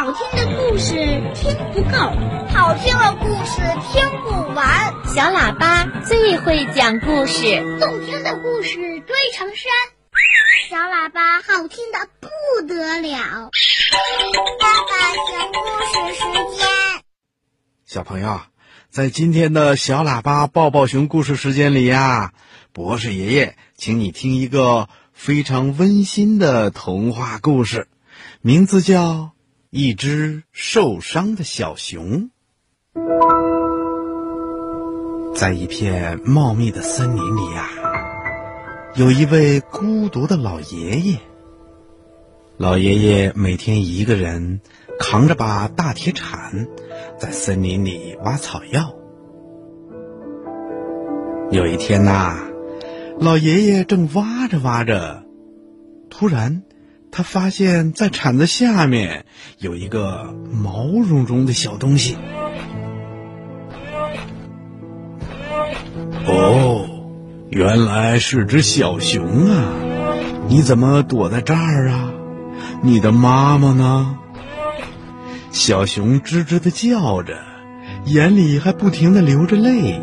好听的故事听不够，好听的故事听不完。小喇叭最会讲故事，动听的故事堆成山。小喇叭好听的不得了。爸爸讲故事时间。小朋友，在今天的小喇叭抱抱熊故事时间里呀，博士爷爷请你听一个非常温馨的童话故事，名字叫《一只受伤的小熊》。在一片茂密的森林里呀，有一位孤独的老爷爷。老爷爷每天一个人扛着把大铁铲，在森林里挖草药。有一天呐，老爷爷正挖着挖着，突然，他发现，在铲子下面有一个毛茸茸的小东西。哦，原来是只小熊啊！你怎么躲在这儿啊？你的妈妈呢？小熊吱吱的叫着，眼里还不停的流着泪。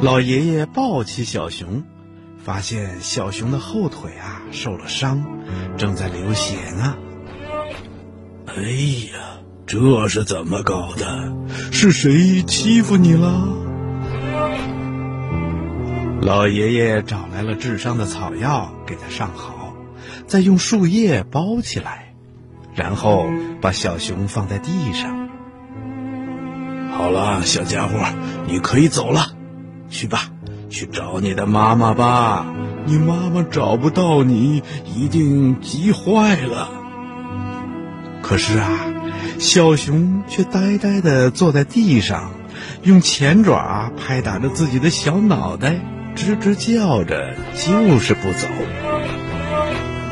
老爷爷抱起小熊，发现小熊的后腿啊受了伤，正在流血呢。哎呀，这是怎么搞的？是谁欺负你了？老爷爷找来了治伤的草药，给他上好，再用树叶包起来，然后把小熊放在地上。好了，小家伙，你可以走了，去吧，去找你的妈妈吧。你妈妈找不到你，一定急坏了。可是啊，小熊却呆呆地坐在地上，用前爪拍打着自己的小脑袋。吱吱叫着，就是不走。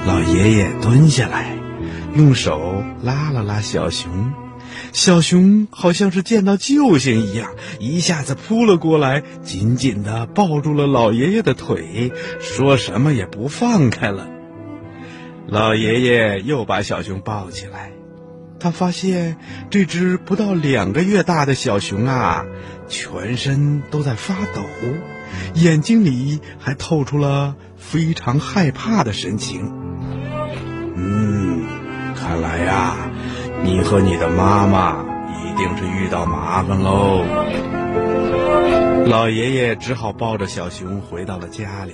老爷爷蹲下来，用手拉了拉小熊，小熊好像是见到救星一样，一下子扑了过来，紧紧地抱住了老爷爷的腿，说什么也不放开了。老爷爷又把小熊抱起来，他发现这只不到两个月大的小熊啊，全身都在发抖。眼睛里还透出了非常害怕的神情。嗯，看来呀，你和你的妈妈一定是遇到麻烦喽。老爷爷只好抱着小熊回到了家里，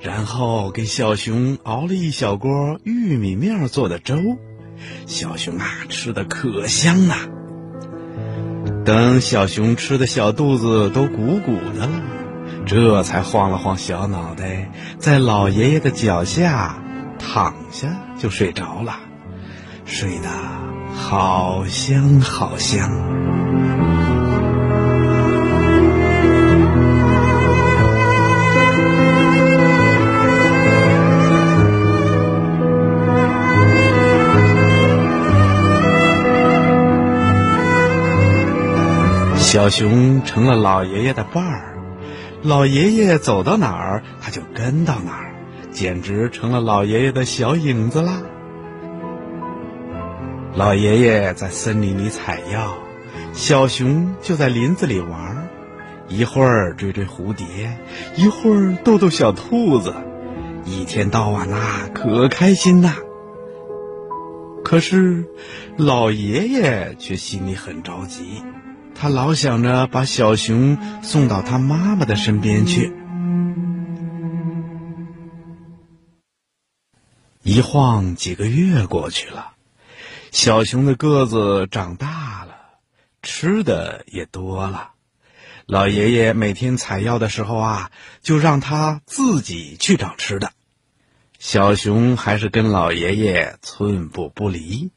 然后给小熊熬了一小锅玉米面做的粥。小熊啊，吃的可香了。等小熊吃的小肚子都鼓鼓的了。这才晃了晃小脑袋，在老爷爷的脚下躺下就睡着了，睡得好香好香。小熊成了老爷爷的伴儿。老爷爷走到哪儿，他就跟到哪儿，简直成了老爷爷的小影子啦。老爷爷在森林里采药，小熊就在林子里玩，一会儿追追蝴蝶，一会儿逗逗小兔子，一天到晚呐，可开心呐。可是，老爷爷却心里很着急。他老想着把小熊送到他妈妈的身边去。一晃几个月过去了，小熊的个子长大了，吃的也多了。老爷爷每天采药的时候啊，就让他自己去找吃的。小熊还是跟老爷爷寸步不离。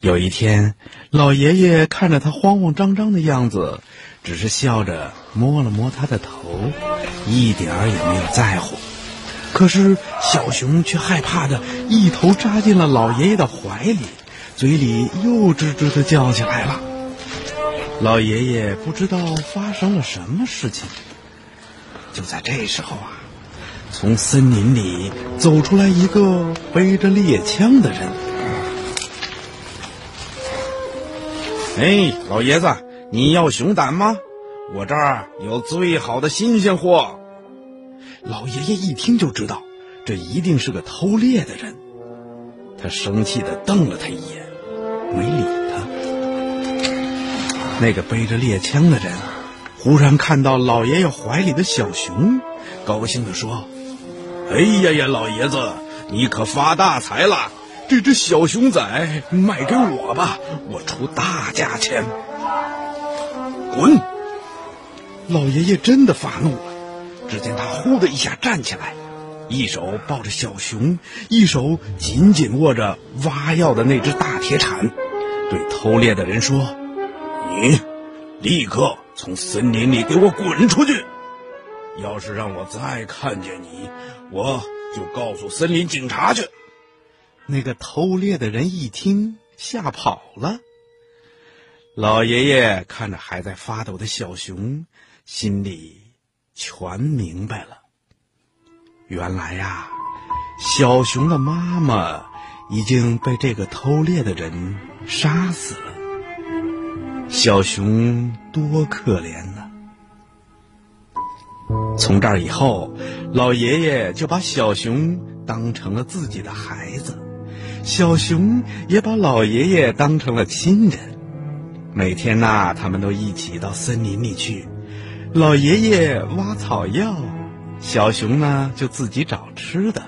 有一天，老爷爷看着他慌慌张张的样子，只是笑着摸了摸他的头，一点儿也没有在乎。可是小熊却害怕的一头扎进了老爷爷的怀里，嘴里又吱吱的叫起来了。老爷爷不知道发生了什么事情。就在这时候啊，从森林里走出来一个背着猎枪的人。哎，老爷子，你要熊胆吗？我这儿有最好的新鲜货。老爷爷一听就知道，这一定是个偷猎的人。他生气的瞪了他一眼，没理他。那个背着猎枪的人，忽然看到老爷爷怀里的小熊，高兴的说：“哎呀呀，老爷子，你可发大财了！这只小熊崽卖给我吧，我出大价钱。”滚！老爷爷真的发怒了，只见他呼的一下站起来，一手抱着小熊，一手紧紧握着挖药的那只大铁铲，对偷猎的人说：“你立刻从森林里给我滚出去！要是让我再看见你，我就告诉森林警察去。”那个偷猎的人一听，吓跑了。老爷爷看着还在发抖的小熊，心里全明白了。原来呀，小熊的妈妈已经被这个偷猎的人杀死了。小熊多可怜呐！从这儿以后，老爷爷就把小熊当成了自己的孩子，小熊也把老爷爷当成了亲人。每天呐，他们都一起到森林里去。老爷爷挖草药，小熊呢就自己找吃的，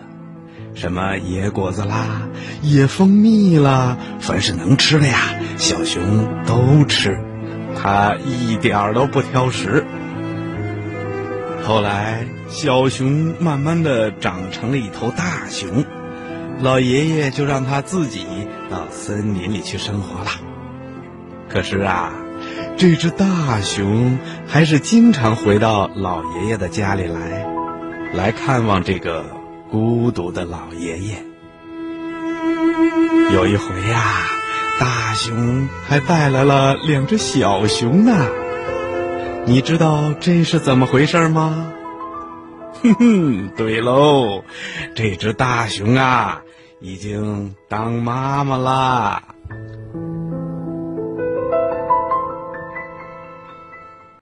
什么野果子啦、野蜂蜜啦，凡是能吃的呀，小熊都吃，它一点儿都不挑食。后来，小熊慢慢的长成了一头大熊，老爷爷就让它自己到森林里去生活了。可是啊，这只大熊还是经常回到老爷爷的家里来，来看望这个孤独的老爷爷。有一回呀，大熊还带来了两只小熊呢。你知道这是怎么回事吗？哼哼，对喽，这只大熊啊，已经当妈妈啦。